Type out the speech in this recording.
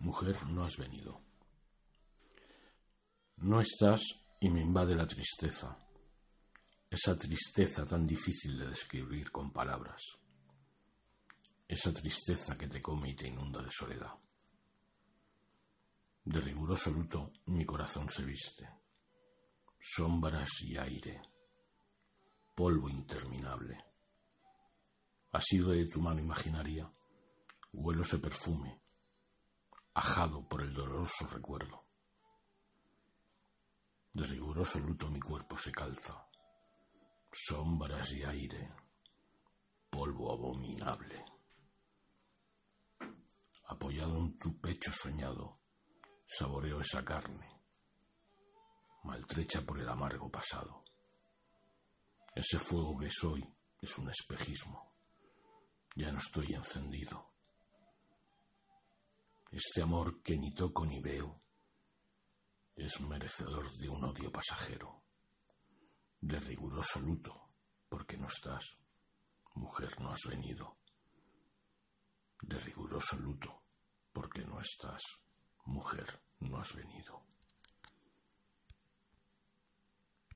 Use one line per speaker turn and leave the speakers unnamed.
Mujer, no has venido. No estás y me invade la tristeza, esa tristeza tan difícil de describir con palabras, esa tristeza que te come y te inunda de soledad. De riguroso luto mi corazón se viste, sombras y aire, polvo interminable. sido de tu mano imaginaria, huelo ese perfume, ajado por el doloroso recuerdo. De riguroso luto mi cuerpo se calza, sombras y aire, polvo abominable. Apoyado en tu pecho soñado, saboreo esa carne, maltrecha por el amargo pasado. Ese fuego que soy es un espejismo, ya no estoy encendido. Este amor que ni toco ni veo es merecedor de un odio pasajero, de riguroso luto, porque no estás, mujer no has venido, de riguroso luto, porque no estás, mujer no has venido.